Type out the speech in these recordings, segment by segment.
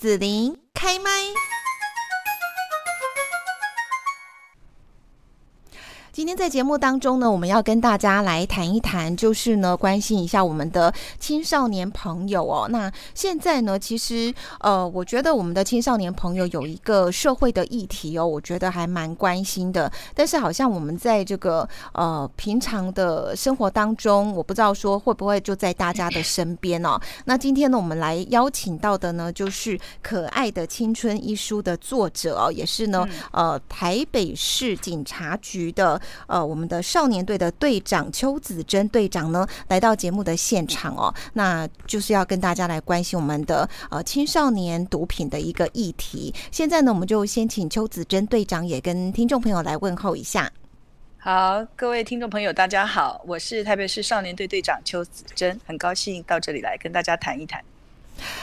子琳开麦。今天在节目当中呢，我们要跟大家来谈一谈，就是呢，关心一下我们的青少年朋友哦。那现在呢，其实呃，我觉得我们的青少年朋友有一个社会的议题哦，我觉得还蛮关心的。但是好像我们在这个呃平常的生活当中，我不知道说会不会就在大家的身边哦。那今天呢，我们来邀请到的呢，就是《可爱的青春》一书的作者哦，也是呢呃台北市警察局的。呃，我们的少年队的队长邱子珍队长呢，来到节目的现场哦，那就是要跟大家来关心我们的呃青少年毒品的一个议题。现在呢，我们就先请邱子珍队长也跟听众朋友来问候一下。好，各位听众朋友，大家好，我是台北市少年队队长邱子珍，很高兴到这里来跟大家谈一谈。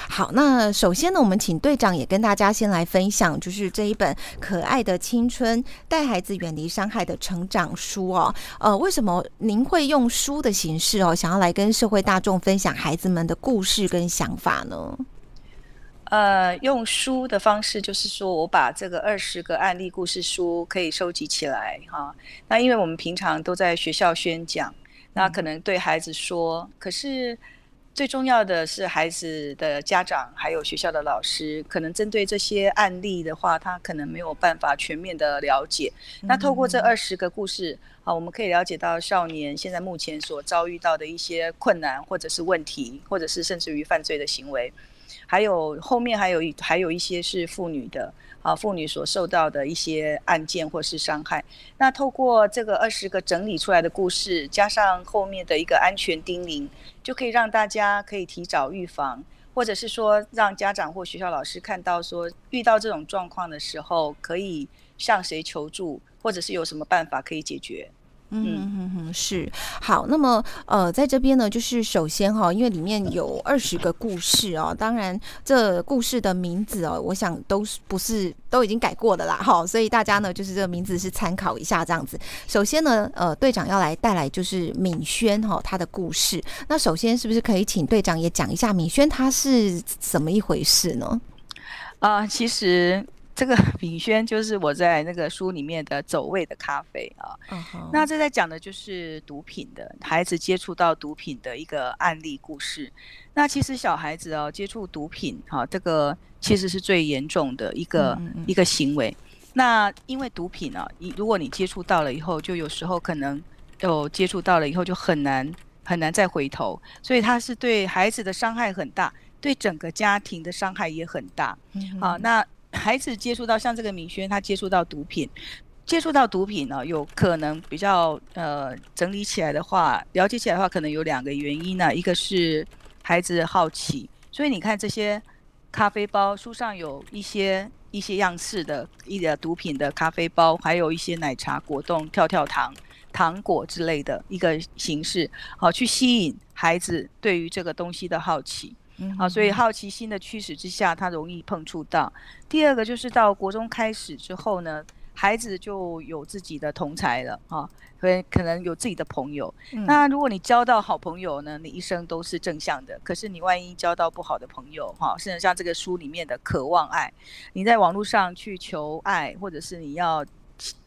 好，那首先呢，我们请队长也跟大家先来分享，就是这一本可爱的青春带孩子远离伤害的成长书哦。呃，为什么您会用书的形式哦，想要来跟社会大众分享孩子们的故事跟想法呢？呃，用书的方式，就是说我把这个二十个案例故事书可以收集起来哈。那因为我们平常都在学校宣讲，那可能对孩子说，可是。最重要的是孩子的家长，还有学校的老师，可能针对这些案例的话，他可能没有办法全面的了解。那透过这二十个故事，啊，我们可以了解到少年现在目前所遭遇到的一些困难，或者是问题，或者是甚至于犯罪的行为，还有后面还有一还有一些是妇女的。啊，妇女所受到的一些案件或是伤害，那透过这个二十个整理出来的故事，加上后面的一个安全叮咛，就可以让大家可以提早预防，或者是说让家长或学校老师看到说遇到这种状况的时候，可以向谁求助，或者是有什么办法可以解决。嗯哼哼，是好。那么呃，在这边呢，就是首先哈，因为里面有二十个故事哦，当然这故事的名字哦，我想都是不是都已经改过的啦哈，所以大家呢，就是这个名字是参考一下这样子。首先呢，呃，队长要来带来就是敏轩哈他的故事。那首先是不是可以请队长也讲一下敏轩他是怎么一回事呢？啊，其实。这个 品轩就是我在那个书里面的走位的咖啡啊，那这在讲的就是毒品的孩子接触到毒品的一个案例故事。那其实小孩子哦接触毒品哈，这个其实是最严重的一个一个行为。那因为毒品啊，你如果你接触到了以后，就有时候可能有接触到了以后就很难很难再回头，所以它是对孩子的伤害很大，对整个家庭的伤害也很大。好，那。孩子接触到像这个米轩，他接触到毒品，接触到毒品呢，有可能比较呃整理起来的话，了解起来的话，可能有两个原因呢。一个是孩子好奇，所以你看这些咖啡包，书上有一些一些样式的一个毒品的咖啡包，还有一些奶茶、果冻、跳跳糖、糖果之类的一个形式，好去吸引孩子对于这个东西的好奇。啊，所以好奇心的驱使之下，他容易碰触到。第二个就是到国中开始之后呢，孩子就有自己的同才了啊，所以可能有自己的朋友。那如果你交到好朋友呢，你一生都是正向的。可是你万一交到不好的朋友，哈，甚至像这个书里面的渴望爱，你在网络上去求爱，或者是你要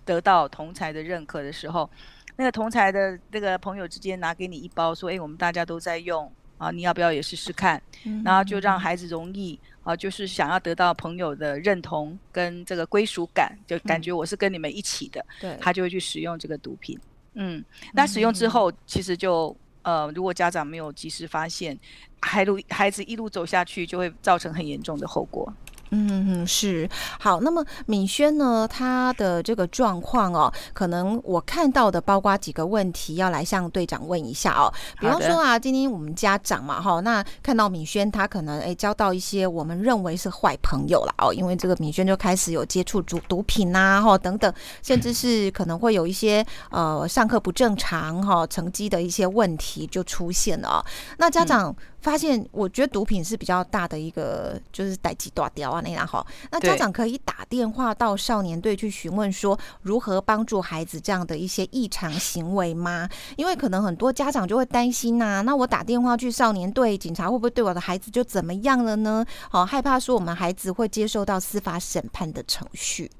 得到同才的认可的时候，那个同才的那个朋友之间拿给你一包，说，哎，我们大家都在用。啊，你要不要也试试看？然后就让孩子容易啊，就是想要得到朋友的认同跟这个归属感，就感觉我是跟你们一起的，对，他就会去使用这个毒品。嗯，那使用之后，其实就呃，如果家长没有及时发现，孩路孩子一路走下去，就会造成很严重的后果。嗯嗯是好，那么敏轩呢？他的这个状况哦，可能我看到的包括几个问题，要来向队长问一下哦。比方说啊，今天我们家长嘛哈，那看到敏轩他可能哎交到一些我们认为是坏朋友了哦，因为这个敏轩就开始有接触毒毒品呐哈等等，甚至是可能会有一些呃上课不正常哈成绩的一些问题就出现了。那家长发现，我觉得毒品是比较大的一个，就是逮鸡断掉啊那样哈。那家长可以打电话到少年队去询问说，如何帮助孩子这样的一些异常行为吗？因为可能很多家长就会担心呐，那我打电话去少年队，警察会不会对我的孩子就怎么样了呢？好，害怕说我们孩子会接受到司法审判的程序。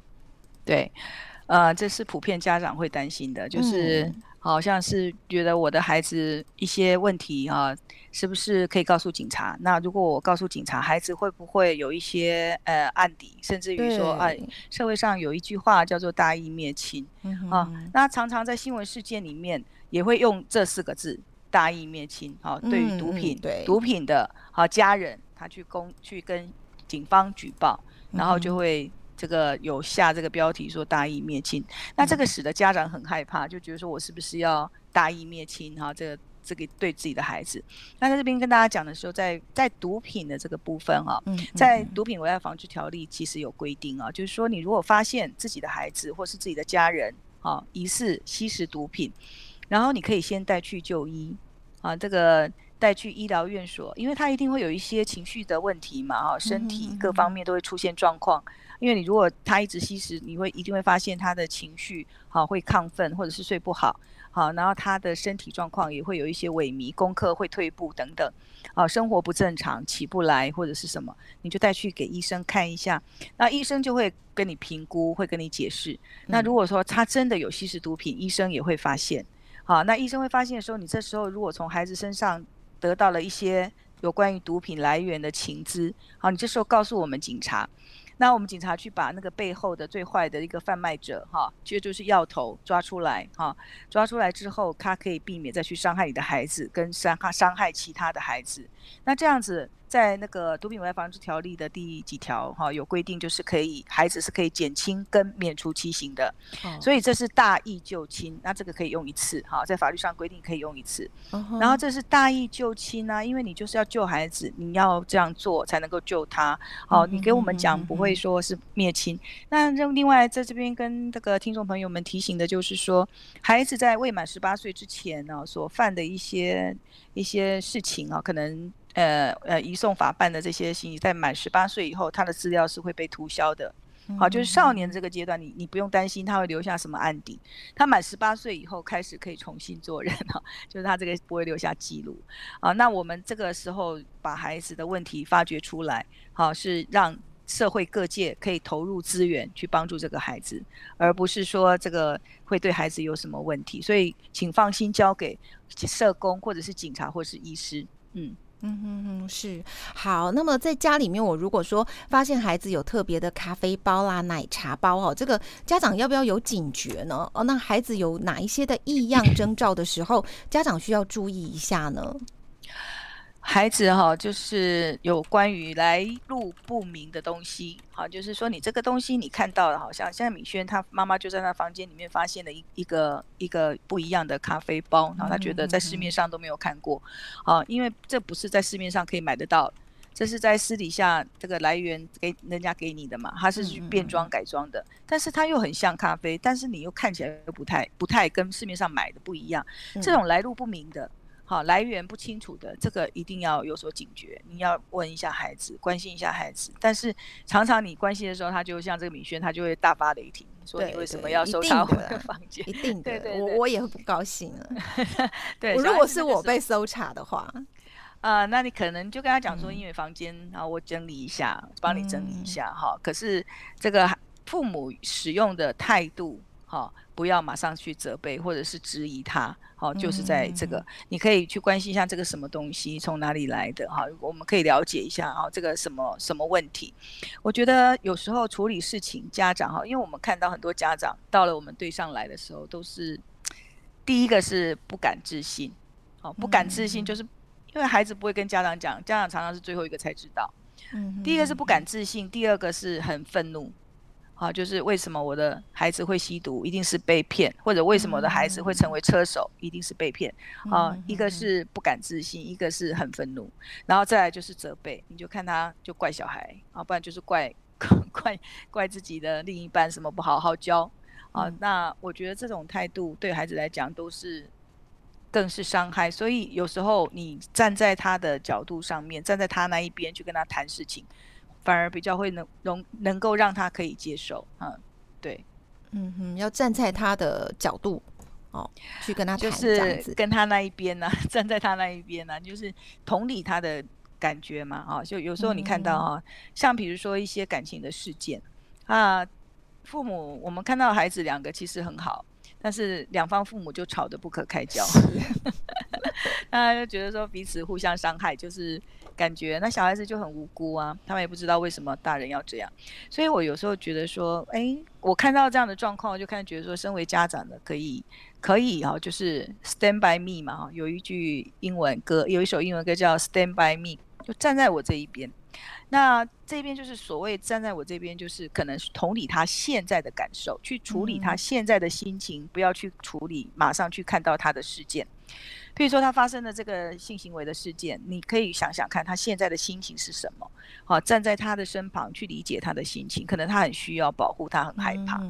对，呃，这是普遍家长会担心的，就是。好像是觉得我的孩子一些问题啊，是不是可以告诉警察？那如果我告诉警察，孩子会不会有一些呃案底，甚至于说，哎，社会上有一句话叫做“大义灭亲”啊，那常常在新闻事件里面也会用这四个字“大义灭亲”啊。对于毒品，毒品的好家人，他去公去跟警方举报，然后就会。这个有下这个标题说大义灭亲，那这个使得家长很害怕，就觉得说我是不是要大义灭亲哈？这个这个对自己的孩子。那在这边跟大家讲的时候，在在毒品的这个部分哈，在毒品危害防治条例其实有规定啊，就是说你如果发现自己的孩子或是自己的家人啊疑似吸食毒品，然后你可以先带去就医啊，这个带去医疗院所，因为他一定会有一些情绪的问题嘛，哈，身体各方面都会出现状况。因为你如果他一直吸食，你会一定会发现他的情绪好会亢奋，或者是睡不好，好，然后他的身体状况也会有一些萎靡，功课会退步等等，啊，生活不正常，起不来或者是什么，你就带去给医生看一下，那医生就会跟你评估，会跟你解释。那如果说他真的有吸食毒品，医生也会发现，好，那医生会发现的时候，你这时候如果从孩子身上得到了一些有关于毒品来源的情资，好，你这时候告诉我们警察。那我们警察去把那个背后的最坏的一个贩卖者，哈，其实就是药头抓出来，哈，抓出来之后，他可以避免再去伤害你的孩子，跟伤害伤害其他的孩子。那这样子。在那个毒品危害防治条例的第几条哈有规定，就是可以孩子是可以减轻跟免除其刑的，所以这是大义救亲，那这个可以用一次哈，在法律上规定可以用一次。然后这是大义救亲呢，因为你就是要救孩子，你要这样做才能够救他。好，你给我们讲不会说是灭亲。那另外在这边跟这个听众朋友们提醒的就是说，孩子在未满十八岁之前呢，所犯的一些一些事情啊，可能。呃呃，移送法办的这些信息，在满十八岁以后，他的资料是会被涂销的。好，就是少年这个阶段，你你不用担心他会留下什么案底。他满十八岁以后开始可以重新做人哈，就是他这个不会留下记录。啊，那我们这个时候把孩子的问题发掘出来，好，是让社会各界可以投入资源去帮助这个孩子，而不是说这个会对孩子有什么问题。所以，请放心交给社工或者是警察或是医师，嗯。嗯哼哼，是好。那么在家里面，我如果说发现孩子有特别的咖啡包啦、奶茶包哦，这个家长要不要有警觉呢？哦，那孩子有哪一些的异样 征兆的时候，家长需要注意一下呢？孩子哈，就是有关于来路不明的东西，好，就是说你这个东西你看到了，好像现在敏轩他妈妈就在他房间里面发现了一一个一个不一样的咖啡包，然后他觉得在市面上都没有看过，好，因为这不是在市面上可以买得到，这是在私底下这个来源给人家给你的嘛，他是去变装改装的，但是它又很像咖啡，但是你又看起来又不太不太跟市面上买的不一样，这种来路不明的。好，来源不清楚的这个一定要有所警觉，你要问一下孩子，关心一下孩子。但是常常你关心的时候，他就像这个米轩，他就会大发雷霆，说你为什么要搜查我的房间？一定 的，我我也会不高兴了。对，如果是我被搜查的话，啊，那你可能就跟他讲说，因为房间，然后我整理一下，帮你整理一下哈。可是这个父母使用的态度。好，不要马上去责备或者是质疑他。好，就是在这个，你可以去关心一下这个什么东西从哪里来的。哈，我们可以了解一下啊，这个什么什么问题？我觉得有时候处理事情，家长哈，因为我们看到很多家长到了我们队上来的时候，都是第一个是不敢置信。好，不敢置信，就是因为孩子不会跟家长讲，家长常常是最后一个才知道。嗯，第一个是不敢置信，第二个是很愤怒。啊，就是为什么我的孩子会吸毒，一定是被骗，或者为什么我的孩子会成为车手，一定是被骗。啊，一个是不敢自信，一个是很愤怒，然后再来就是责备，你就看他就怪小孩，啊，不然就是怪 怪怪自己的另一半什么不好好教。啊，那我觉得这种态度对孩子来讲都是更是伤害。所以有时候你站在他的角度上面，站在他那一边去跟他谈事情，反而比较会能容能够让他可以接受。嗯，对，嗯哼，要站在他的角度哦，去跟他就是跟他那一边呢，站在他那一边呢，就是同理他的感觉嘛。啊，就有时候你看到啊，像比如说一些感情的事件啊。父母，我们看到孩子两个其实很好，但是两方父母就吵得不可开交，大家就觉得说彼此互相伤害，就是感觉那小孩子就很无辜啊，他们也不知道为什么大人要这样，所以我有时候觉得说，哎，我看到这样的状况，就看觉得说，身为家长的可以可以哈，就是 Stand by me 嘛哈，有一句英文歌，有一首英文歌叫 Stand by me，就站在我这一边。那这边就是所谓站在我这边，就是可能是同理他现在的感受，去处理他现在的心情，不要去处理马上去看到他的事件。譬如说他发生的这个性行为的事件，你可以想想看他现在的心情是什么。好，站在他的身旁去理解他的心情，可能他很需要保护，他很害怕。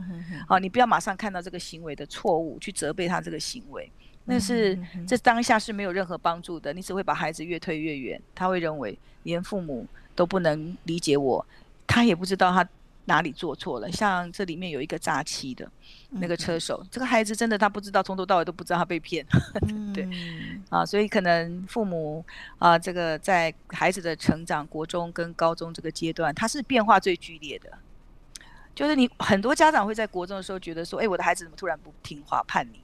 好，你不要马上看到这个行为的错误去责备他这个行为，那是这当下是没有任何帮助的，你只会把孩子越推越远。他会认为连父母。都不能理解我，他也不知道他哪里做错了。像这里面有一个诈欺的那个车手，这个孩子真的他不知道，从头到尾都不知道他被骗。对，啊，所以可能父母啊，这个在孩子的成长，国中跟高中这个阶段，他是变化最剧烈的。就是你很多家长会在国中的时候觉得说，哎，我的孩子怎么突然不听话、叛逆？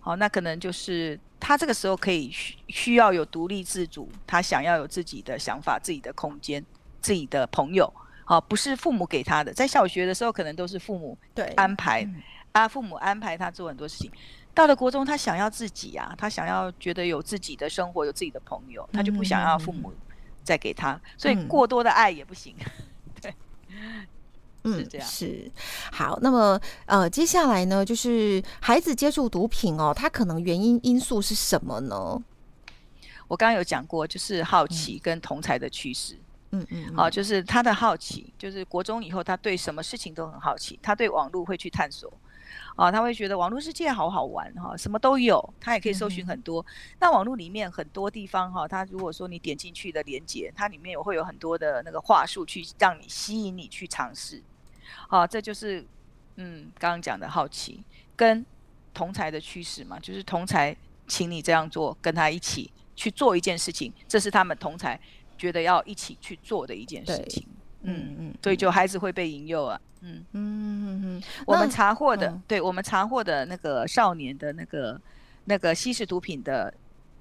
好，那可能就是。他这个时候可以需需要有独立自主，他想要有自己的想法、自己的空间、自己的朋友，好，不是父母给他的。在小学的时候，可能都是父母对安排啊，父母安排他做很多事情。到了国中，他想要自己啊，他想要觉得有自己的生活、有自己的朋友，他就不想要父母再给他，所以过多的爱也不行。对。嗯，这样是好。那么，呃，接下来呢，就是孩子接触毒品哦，他可能原因因素是什么呢？我刚刚有讲过，就是好奇跟同才的趋势。嗯嗯嗯，好，就是他的好奇，就是国中以后，他对什么事情都很好奇，他对网络会去探索。啊，他会觉得网络世界好好玩哈，什么都有，他也可以搜寻很多。那网络里面很多地方哈，他如果说你点进去的连接，它里面有会有很多的那个话术去让你吸引你去尝试。好，这就是嗯刚刚讲的好奇跟同才的趋势嘛，就是同才请你这样做，跟他一起去做一件事情，这是他们同才觉得要一起去做的一件事情。嗯嗯，所以就孩子会被引诱啊。嗯嗯嗯，我们查获的，对我们查获的那个少年的那个那个吸食毒品的。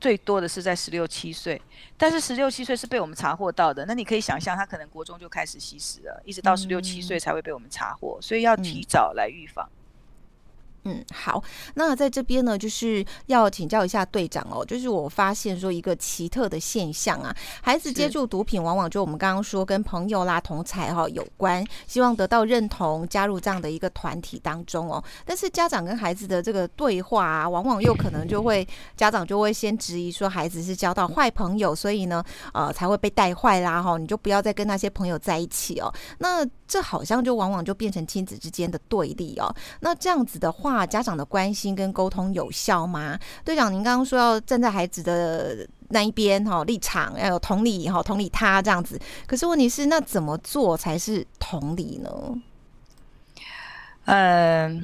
最多的是在十六七岁，但是十六七岁是被我们查获到的。那你可以想象，他可能国中就开始吸食了，一直到十六七岁才会被我们查获，所以要提早来预防。嗯，好，那在这边呢，就是要请教一下队长哦。就是我发现说一个奇特的现象啊，孩子接触毒品，往往就我们刚刚说跟朋友啦、同才哈有关，希望得到认同，加入这样的一个团体当中哦。但是家长跟孩子的这个对话啊，往往又可能就会家长就会先质疑说，孩子是交到坏朋友，所以呢，呃，才会被带坏啦哈。你就不要再跟那些朋友在一起哦。那这好像就往往就变成亲子之间的对立哦。那这样子的话。话家长的关心跟沟通有效吗？队长，您刚刚说要站在孩子的那一边哈，立场要有同理哈，同理他这样子。可是问题是，那怎么做才是同理呢？嗯，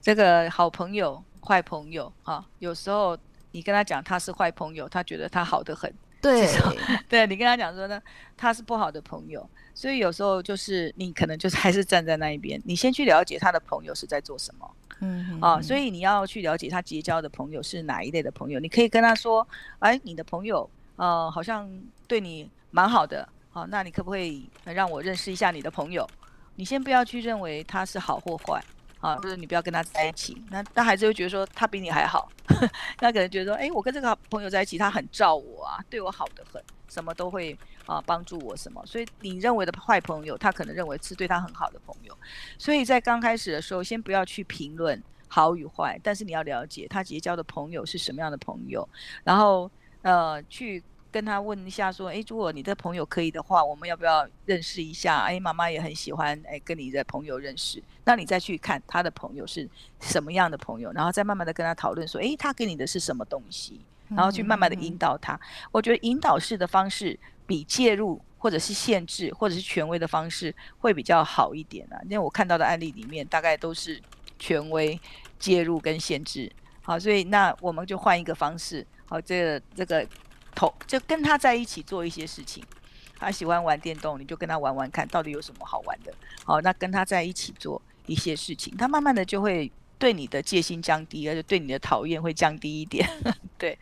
这个好朋友、坏朋友哈，有时候你跟他讲他是坏朋友，他觉得他好的很。对，对你跟他讲说呢，他是不好的朋友，所以有时候就是你可能就是还是站在那一边，你先去了解他的朋友是在做什么，嗯，啊，所以你要去了解他结交的朋友是哪一类的朋友，你可以跟他说，哎，你的朋友呃好像对你蛮好的，好，那你可不可以让我认识一下你的朋友？你先不要去认为他是好或坏。啊，或者你不要跟他在一起，那那孩子会觉得说他比你还好，那可能觉得说，哎，我跟这个朋友在一起，他很照我啊，对我好的很，什么都会啊帮助我什么，所以你认为的坏朋友，他可能认为是对他很好的朋友，所以在刚开始的时候，先不要去评论好与坏，但是你要了解他结交的朋友是什么样的朋友，然后呃去跟他问一下，说，哎，如果你的朋友可以的话，我们要不要认识一下？哎，妈妈也很喜欢，哎，跟你的朋友认识。那你再去看他的朋友是什么样的朋友，然后再慢慢的跟他讨论说，哎，他给你的是什么东西，然后去慢慢的引导他。我觉得引导式的方式比介入或者是限制或者是权威的方式会比较好一点啊。因为我看到的案例里面，大概都是权威介入跟限制。好，所以那我们就换一个方式。好，这个这个头就跟他在一起做一些事情。他喜欢玩电动，你就跟他玩玩看，到底有什么好玩的。好，那跟他在一起做一些事情，他慢慢的就会对你的戒心降低，而且对你的讨厌会降低一点。对。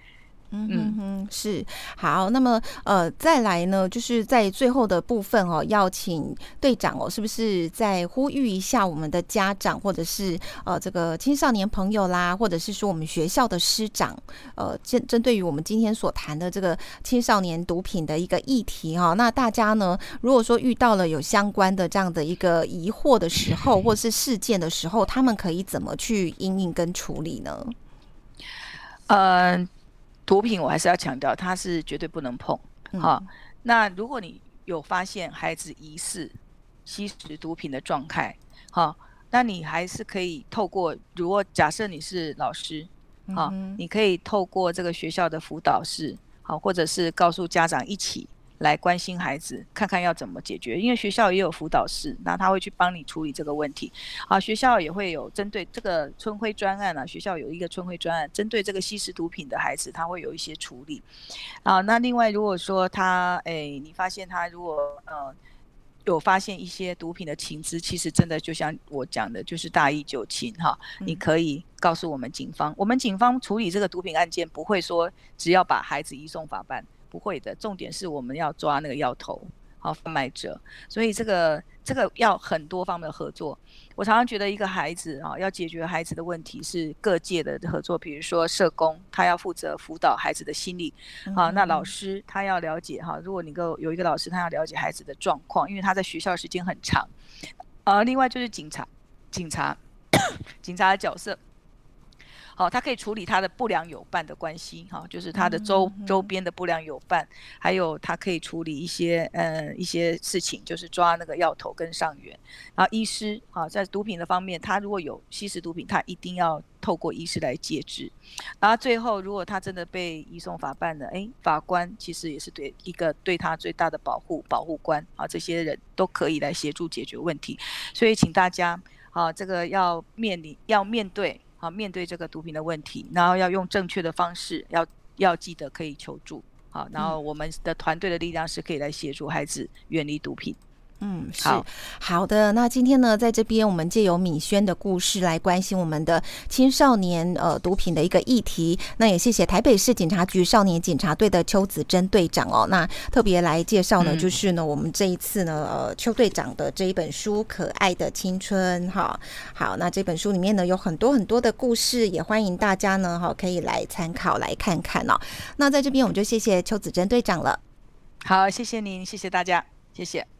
嗯嗯嗯，是好。那么呃，再来呢，就是在最后的部分哦，要请队长哦，是不是再呼吁一下我们的家长，或者是呃这个青少年朋友啦，或者是说我们学校的师长，呃，针针对于我们今天所谈的这个青少年毒品的一个议题哈，那大家呢，如果说遇到了有相关的这样的一个疑惑的时候，或是事件的时候，他们可以怎么去应应跟处理呢？嗯。毒品我还是要强调，它是绝对不能碰。好，那如果你有发现孩子疑似吸食毒品的状态，好，那你还是可以透过，如果假设你是老师，好，你可以透过这个学校的辅导室，好，或者是告诉家长一起。来关心孩子，看看要怎么解决。因为学校也有辅导室，那他会去帮你处理这个问题。啊，学校也会有针对这个春晖专案啊，学校有一个春晖专案，针对这个吸食毒品的孩子，他会有一些处理。啊，那另外如果说他，哎，你发现他如果呃有发现一些毒品的情资，其实真的就像我讲的，就是大义救亲哈。你可以告诉我们警方，我们警方处理这个毒品案件，不会说只要把孩子移送法办。不会的，重点是我们要抓那个药头，好贩卖者，所以这个这个要很多方面的合作。我常常觉得一个孩子啊，要解决孩子的问题是各界的合作，比如说社工，他要负责辅导孩子的心理，好，那老师他要了解哈，如果你够有一个老师，他要了解孩子的状况，因为他在学校时间很长，呃，另外就是警察，警察，警察的角色。好，他可以处理他的不良友伴的关系，哈，就是他的周周边的不良友伴，还有他可以处理一些呃一些事情，就是抓那个药头跟上源。然后医师，啊，在毒品的方面，他如果有吸食毒品，他一定要透过医师来戒治。然后最后，如果他真的被移送法办了，哎，法官其实也是对一个对他最大的保护，保护官啊，这些人都可以来协助解决问题。所以，请大家，啊，这个要面临要面对。好，面对这个毒品的问题，然后要用正确的方式，要要记得可以求助。好，然后我们的团队的力量是可以来协助孩子远离毒品。嗯，是好的。那今天呢，在这边我们借由敏轩的故事来关心我们的青少年呃毒品的一个议题。那也谢谢台北市警察局少年警察队的邱子珍队长哦。那特别来介绍呢，就是呢，我们这一次呢，呃，邱队长的这一本书《可爱的青春》哈。好，那这本书里面呢，有很多很多的故事，也欢迎大家呢，哈，可以来参考来看看哦。那在这边我们就谢谢邱子珍队长了。好，谢谢您，谢谢大家，谢谢。